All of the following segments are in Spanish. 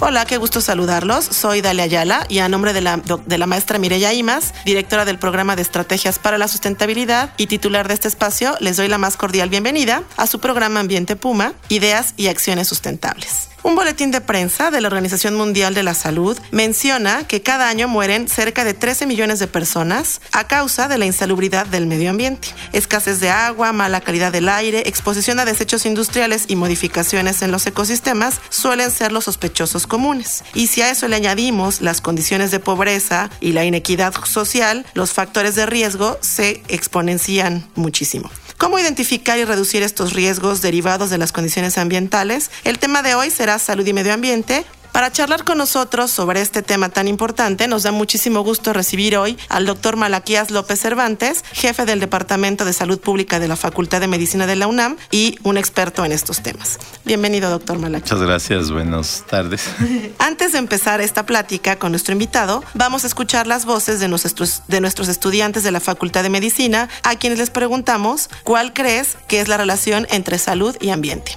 Hola, qué gusto saludarlos. Soy Dalia Ayala y a nombre de la, de la maestra Mireya Imas, directora del programa de Estrategias para la Sustentabilidad y titular de este espacio, les doy la más cordial bienvenida a su programa Ambiente Puma, Ideas y Acciones Sustentables. Un boletín de prensa de la Organización Mundial de la Salud menciona que cada año mueren cerca de 13 millones de personas a causa de la insalubridad del medio ambiente. Escasez de agua, mala calidad del aire, exposición a desechos industriales y modificaciones en los ecosistemas suelen ser los sospechosos comunes. Y si a eso le añadimos las condiciones de pobreza y la inequidad social, los factores de riesgo se exponencian muchísimo. ¿Cómo identificar y reducir estos riesgos derivados de las condiciones ambientales? El tema de hoy será salud y medio ambiente, para charlar con nosotros sobre este tema tan importante, nos da muchísimo gusto recibir hoy al doctor Malaquías López Cervantes, jefe del Departamento de Salud Pública de la Facultad de Medicina de la UNAM y un experto en estos temas. Bienvenido, doctor Malaquías. Muchas gracias, buenas tardes. Antes de empezar esta plática con nuestro invitado, vamos a escuchar las voces de nuestros, de nuestros estudiantes de la Facultad de Medicina, a quienes les preguntamos cuál crees que es la relación entre salud y ambiente.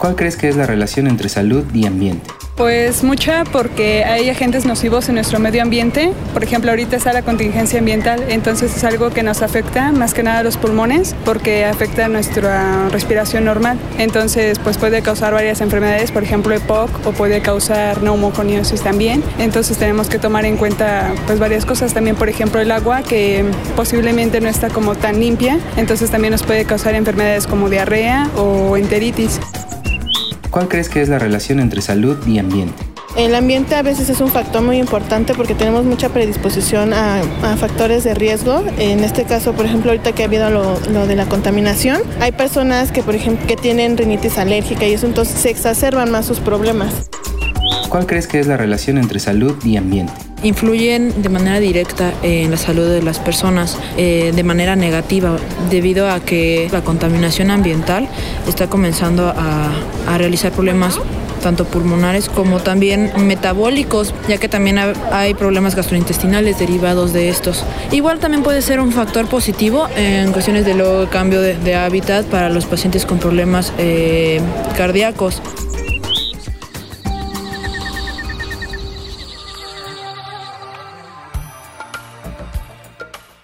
¿Cuál crees que es la relación entre salud y ambiente? Pues mucha porque hay agentes nocivos en nuestro medio ambiente. Por ejemplo, ahorita está la contingencia ambiental, entonces es algo que nos afecta más que nada a los pulmones porque afecta nuestra respiración normal. Entonces, pues puede causar varias enfermedades, por ejemplo, EPOC o puede causar neumoconiosis también. Entonces tenemos que tomar en cuenta pues varias cosas. También, por ejemplo, el agua que posiblemente no está como tan limpia, entonces también nos puede causar enfermedades como diarrea o enteritis. ¿Cuál crees que es la relación entre salud y ambiente? El ambiente a veces es un factor muy importante porque tenemos mucha predisposición a, a factores de riesgo. En este caso, por ejemplo, ahorita que ha habido lo, lo, de la contaminación, hay personas que, por ejemplo, que tienen rinitis alérgica y eso entonces se exacerban más sus problemas. ¿Cuál crees que es la relación entre salud y ambiente? Influyen de manera directa en la salud de las personas eh, de manera negativa debido a que la contaminación ambiental está comenzando a, a realizar problemas tanto pulmonares como también metabólicos, ya que también hay problemas gastrointestinales derivados de estos. Igual también puede ser un factor positivo en cuestiones de luego cambio de, hábitat para los pacientes con problemas eh, cardíacos.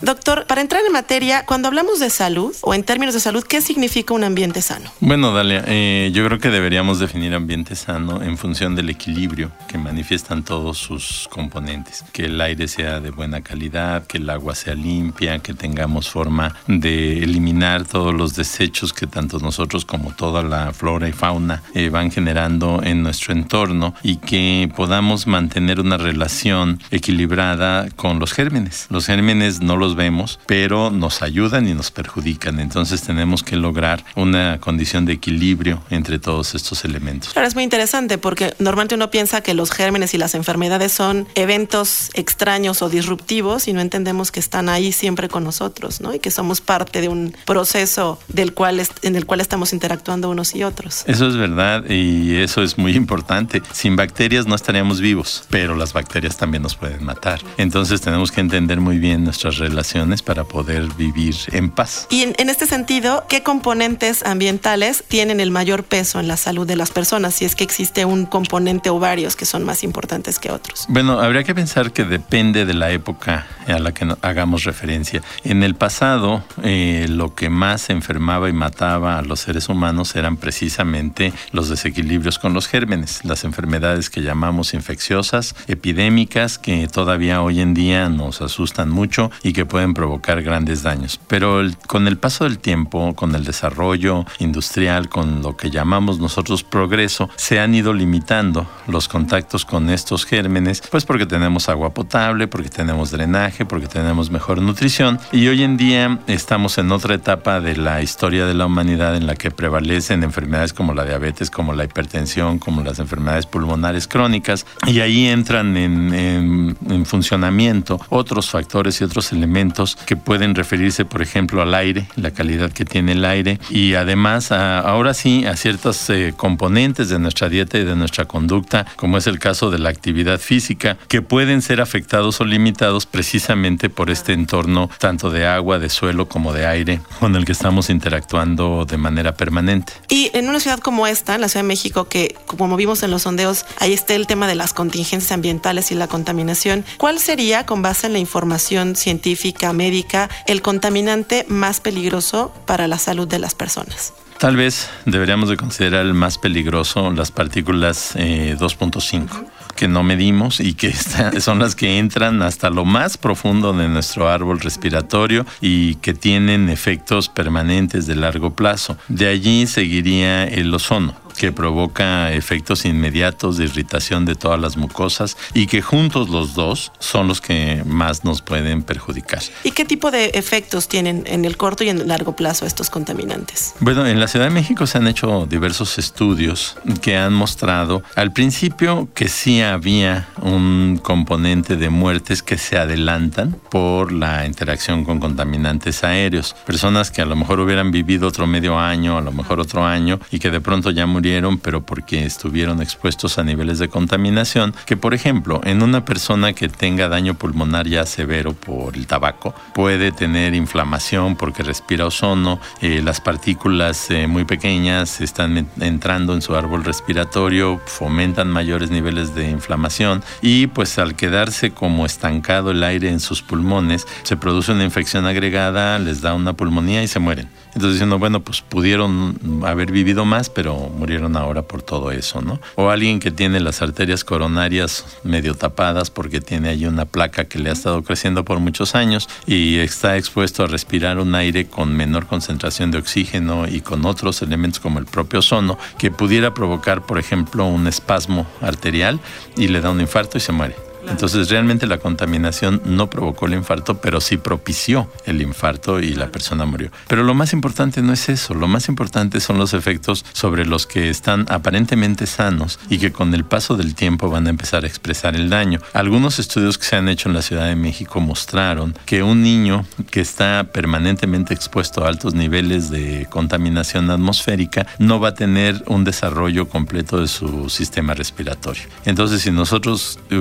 Doctor, para entrar en materia, cuando hablamos de salud o en términos de salud, ¿qué significa un ambiente sano? Bueno, Dalia, eh, yo creo que deberíamos definir ambiente sano en función del equilibrio que manifiestan todos sus componentes. Que el aire sea de buena calidad, que el agua sea limpia, que tengamos forma de eliminar todos los desechos que tanto nosotros como toda la flora y fauna eh, van generando en nuestro entorno y que podamos mantener una relación equilibrada con los gérmenes. Los gérmenes no los vemos, pero nos ayudan y nos perjudican. Entonces tenemos que lograr una condición de equilibrio entre todos estos elementos. Claro, es muy interesante porque normalmente uno piensa que los gérmenes y las enfermedades son eventos extraños o disruptivos y no entendemos que están ahí siempre con nosotros, ¿no? Y que somos parte de un proceso del cual en el cual estamos interactuando unos y otros. Eso es verdad y eso es muy importante. Sin bacterias no estaríamos vivos, pero las bacterias también nos pueden matar. Entonces tenemos que entender muy bien nuestras relaciones para poder vivir en paz. Y en, en, este sentido, ¿qué componentes ambientales tienen el mayor peso en la salud de las personas? Si es que existe un componente o varios que son más importantes que otros. Bueno, habría que pensar que depende de la época a la que hagamos referencia. En el pasado, eh, lo que más enfermaba y mataba a los seres humanos eran precisamente los desequilibrios con los gérmenes, las enfermedades que llamamos infecciosas, epidémicas, que todavía hoy en día nos asustan mucho y que pueden provocar grandes daños. Pero con el paso del tiempo, con el desarrollo industrial, con lo que llamamos nosotros progreso, se han ido limitando los contactos con estos gérmenes, pues porque tenemos agua potable, porque tenemos drenaje, porque tenemos mejor nutrición y hoy en día estamos en otra etapa de la historia de la humanidad en la que prevalecen enfermedades como la diabetes, como la hipertensión, como las enfermedades pulmonares crónicas y ahí entran en, en funcionamiento otros factores y otros elementos que pueden referirse, por ejemplo, al aire, la calidad que tiene el aire y además ahora sí a ciertos eh, componentes de nuestra dieta y de nuestra conducta, como es el caso de la actividad física, que pueden ser afectados o limitados precisamente por este entorno tanto de agua, de suelo como de aire con el que estamos interactuando de manera permanente. Y en una ciudad como esta, la Ciudad de México, que como vimos en los sondeos, ahí está el tema de las contingencias ambientales y la contaminación, ¿cuál sería, con base en la información científica, médica, el contaminante más peligroso para la salud de las personas? Tal vez deberíamos de considerar el más peligroso las partículas 2.5 eh, que no medimos y que son las que entran hasta lo más profundo de nuestro árbol respiratorio y que tienen efectos permanentes de largo plazo. De allí seguiría el ozono que provoca efectos inmediatos de irritación de todas las mucosas y que juntos los dos son los que más nos pueden perjudicar. ¿Y qué tipo de efectos tienen en el corto y en el largo plazo estos contaminantes? Bueno, en la Ciudad de México se han hecho diversos estudios que han mostrado al principio que sí había un componente de muertes que se adelantan por la interacción con contaminantes aéreos. Personas que a lo mejor hubieran vivido otro medio año, a lo mejor otro año y que de pronto ya murieron pero porque estuvieron expuestos a niveles de contaminación, que por ejemplo, en una persona que tenga daño pulmonar ya severo por el tabaco, puede tener inflamación porque respira ozono, eh, las partículas eh, muy pequeñas están entrando en su árbol respiratorio, fomentan mayores niveles de inflamación y pues al quedarse como estancado el aire en sus pulmones, se produce una infección agregada, les da una pulmonía y se mueren. Entonces diciendo, bueno, pues pudieron haber vivido más, pero murieron ahora por todo eso, ¿no? O alguien que tiene las arterias coronarias medio tapadas porque tiene ahí una placa que le ha estado creciendo por muchos años y está expuesto a respirar un aire con menor concentración de oxígeno y con otros elementos como el propio ozono que pudiera provocar, por ejemplo, un espasmo arterial y le da un infarto y se muere. Entonces realmente la contaminación no provocó el infarto, pero sí propició el infarto y la persona murió. Pero lo más importante no es eso, lo más importante son los efectos sobre los que están aparentemente sanos y que con el paso del tiempo van a empezar a expresar el daño. Algunos estudios que se han hecho en la Ciudad de México mostraron que un niño que está permanentemente expuesto a altos niveles de contaminación atmosférica no va a tener un desarrollo completo de su sistema respiratorio. Entonces si nosotros eh,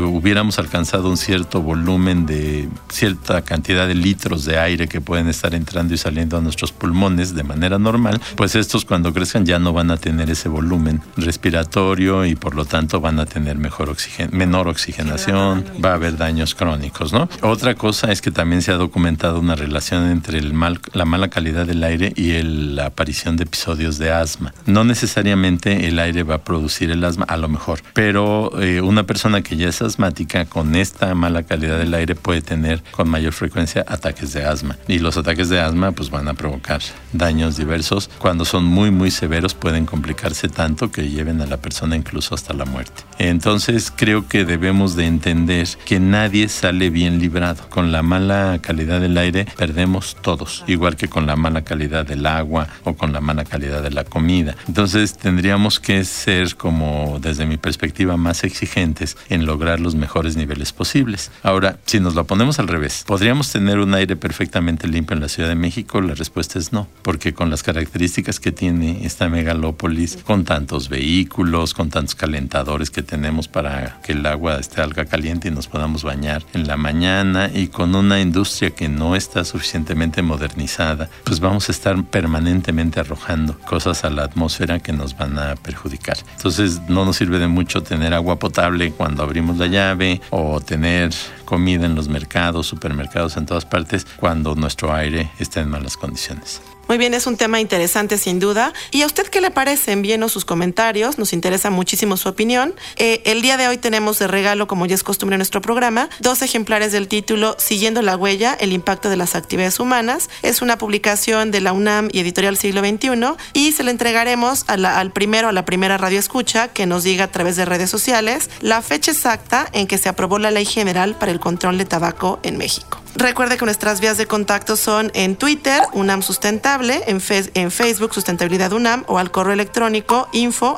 alcanzado un cierto volumen de cierta cantidad de litros de aire que pueden estar entrando y saliendo a nuestros pulmones de manera normal, pues estos cuando crezcan ya no van a tener ese volumen respiratorio y por lo tanto van a tener mejor oxigen menor oxigenación, va a haber daños crónicos, ¿no? Otra cosa es que también se ha documentado una relación entre el mal, la mala calidad del aire y la aparición de episodios de asma. No necesariamente el aire va a producir el asma, a lo mejor, pero eh, una persona que ya es asmática con esta mala calidad del aire puede tener con mayor frecuencia ataques de asma. Y los ataques de asma pues van a provocar daños diversos. Cuando son muy muy severos pueden complicarse tanto que lleven a la persona incluso hasta la muerte. Entonces creo que debemos de entender que nadie sale bien librado. Con la mala calidad del aire perdemos todos, igual que con la mala calidad del agua o con la mala calidad de la comida. Entonces tendríamos que ser como desde mi perspectiva más exigentes en lograr los mejores niveles posibles. Ahora, si nos lo ponemos al revés, ¿podríamos tener un aire perfectamente limpio en la Ciudad de México? La respuesta es no, porque con las características que tiene esta megalópolis, con tantos vehículos, con tantos calentadores que tenemos para que el agua esté alga caliente y nos podamos bañar en la mañana y con una industria que no está suficientemente modernizada, pues vamos a estar permanentemente arrojando cosas a la atmósfera que nos van a perjudicar. Entonces no nos sirve de mucho tener agua potable cuando abrimos la llave o tener comida en los mercados, supermercados, en todas partes, cuando nuestro aire está en malas condiciones. Muy bien, es un tema interesante sin duda. ¿Y a usted qué le parece? Envíenos sus comentarios, nos interesa muchísimo su opinión. Eh, el día de hoy tenemos de regalo, como ya es costumbre en nuestro programa, dos ejemplares del título Siguiendo la huella, el impacto de las actividades humanas. Es una publicación de la UNAM y Editorial Siglo XXI y se le entregaremos al primero, a la primera radio escucha que nos diga a través de redes sociales la fecha exacta en que se aprobó la Ley General para el Control de Tabaco en México. Recuerde que nuestras vías de contacto son en Twitter, UNAM Sustentable, en, en Facebook, Sustentabilidad UNAM, o al correo electrónico info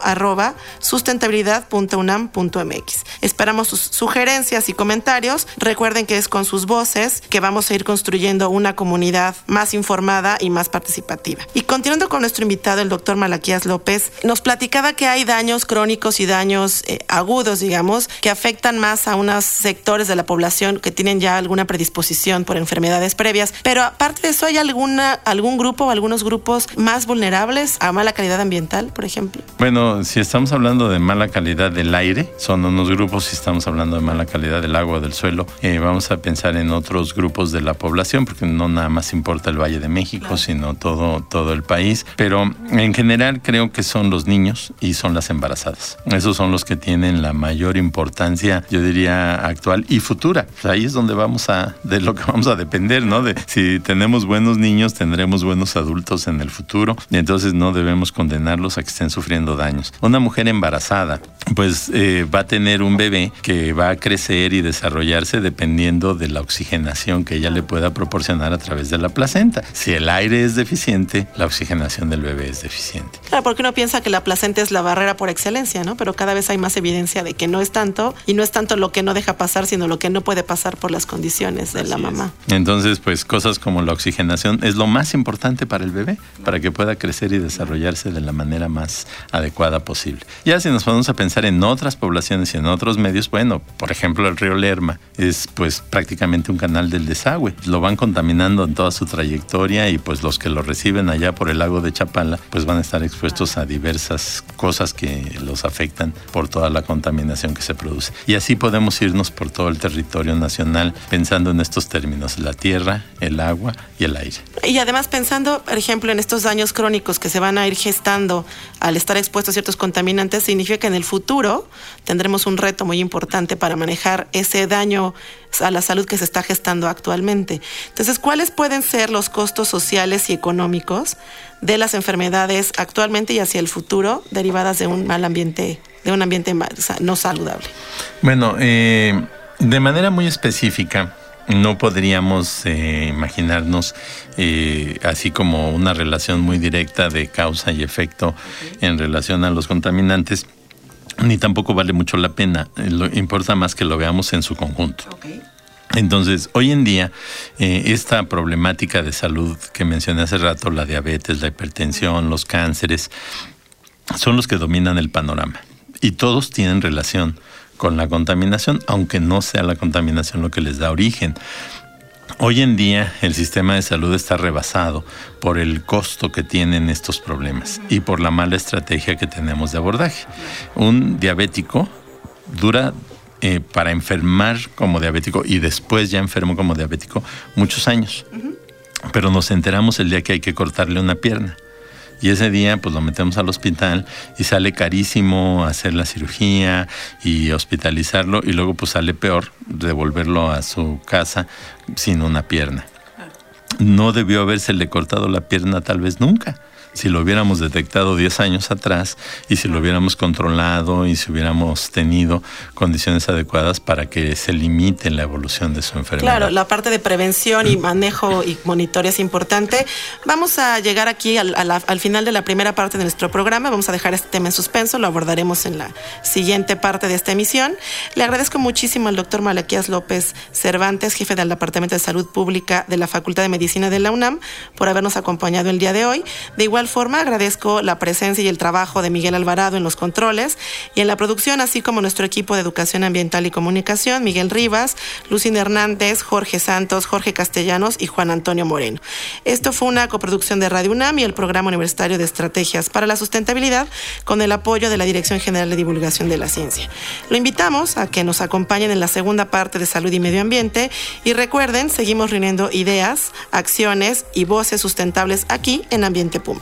sustentabilidad.unam.mx. Esperamos sus sugerencias y comentarios. Recuerden que es con sus voces que vamos a ir construyendo una comunidad más informada y más participativa. Y continuando con nuestro invitado, el doctor Malaquías López, nos platicaba que hay daños crónicos y daños eh, agudos, digamos, que afectan más a unos sectores de la población que tienen ya alguna predisposición por enfermedades previas. Pero aparte de eso, ¿hay alguna, algún grupo o algunos grupos más vulnerables a mala calidad ambiental, por ejemplo? Bueno, si estamos hablando de mala calidad del aire, son unos grupos, si estamos hablando de mala calidad del agua del suelo, eh, vamos a pensar en otros grupos de la población, porque no nada más importa el Valle de México, sino todo, todo el país. Pero en general creo que son los niños y son las embarazadas. Esos son los que tienen la mayor importancia, yo diría, actual y futura. ahí es donde vamos a, de lo vamos a depender, ¿no? De si tenemos buenos niños, tendremos buenos adultos en el futuro y entonces no debemos condenarlos a que estén sufriendo daños. Una mujer embarazada, pues eh, va a tener un bebé que va a crecer y desarrollarse dependiendo de la oxigenación que ella le pueda proporcionar a través de la placenta. Si el aire es deficiente, la oxigenación del bebé es deficiente. Claro, porque uno piensa que la placenta es la barrera por excelencia, ¿no? Pero cada vez hay más evidencia de que no es tanto y no es tanto lo que no deja pasar, sino lo que no puede pasar por las condiciones de la Entonces, pues cosas como la oxigenación es lo más importante para el bebé, para que pueda crecer y desarrollarse de la manera más adecuada posible. Ya si nos ponemos a pensar en otras poblaciones y en otros medios, bueno, por ejemplo, el río Lerma es pues prácticamente un canal del desagüe. Lo van contaminando en toda su trayectoria y pues los que lo reciben allá por el lago de Chapala, pues van a estar expuestos a diversas cosas que los afectan por toda la contaminación que se produce. Y así podemos irnos por todo el territorio nacional pensando en estos términos, la tierra, el agua y el aire. Y además pensando, por ejemplo, en estos daños crónicos que se van a ir gestando al estar expuestos a ciertos contaminantes, significa que en el futuro tendremos un reto muy importante para manejar ese daño a la salud que se está gestando actualmente. Entonces, ¿cuáles pueden ser los costos sociales y económicos de las enfermedades actualmente y hacia el futuro derivadas de un mal ambiente, de un ambiente no saludable? Bueno, eh, de manera muy específica, no podríamos eh, imaginarnos eh, así como una relación muy directa de causa y efecto en relación a los contaminantes, ni tampoco vale mucho la pena. Eh, lo, importa más que lo veamos en su conjunto. Entonces, hoy en día, esta problemática de salud que mencioné hace rato, la diabetes, la hipertensión, los cánceres, son los que dominan el panorama. Y todos tienen relación con la contaminación, aunque no sea la contaminación lo que les da origen. Hoy en día el sistema de salud está rebasado por el costo que tienen estos problemas y por la mala estrategia que tenemos de abordaje. Un diabético dura eh, para enfermar como diabético y después ya enfermo como diabético muchos años. Pero nos enteramos el día que hay que cortarle una pierna y ese día pues lo metemos al hospital y sale carísimo hacer la cirugía y hospitalizarlo y luego pues sale peor devolverlo a su casa sin una pierna. No debió habérsele cortado la pierna tal vez nunca si lo hubiéramos detectado 10 años atrás y si lo hubiéramos controlado y si hubiéramos tenido condiciones adecuadas para que se limite la evolución de su enfermedad. Claro, la parte de prevención y manejo y monitoreo es importante. Vamos a llegar aquí al, al, final de la primera parte de nuestro programa. Vamos a dejar este tema en suspenso, lo abordaremos en la siguiente parte de esta emisión. Le agradezco muchísimo al doctor Malaquías López Cervantes, jefe del Departamento de Salud Pública de la Facultad de Medicina de la UNAM, por habernos acompañado el día de hoy. De igual igual forma, agradezco la presencia y el trabajo de Miguel Alvarado en los controles y en la producción, así como nuestro equipo de Educación Ambiental y Comunicación, Miguel Rivas, Lucina Hernández, Jorge Santos, Jorge Castellanos y Juan Antonio Moreno. Esto fue una coproducción de Radio UNAM y el Programa Universitario de Estrategias para la Sustentabilidad con el apoyo de la Dirección General de Divulgación de la Ciencia. Lo invitamos a que nos acompañen en la segunda parte de Salud y Medio Ambiente y recuerden, seguimos reuniendo ideas, acciones y voces sustentables aquí en Ambiente Puma.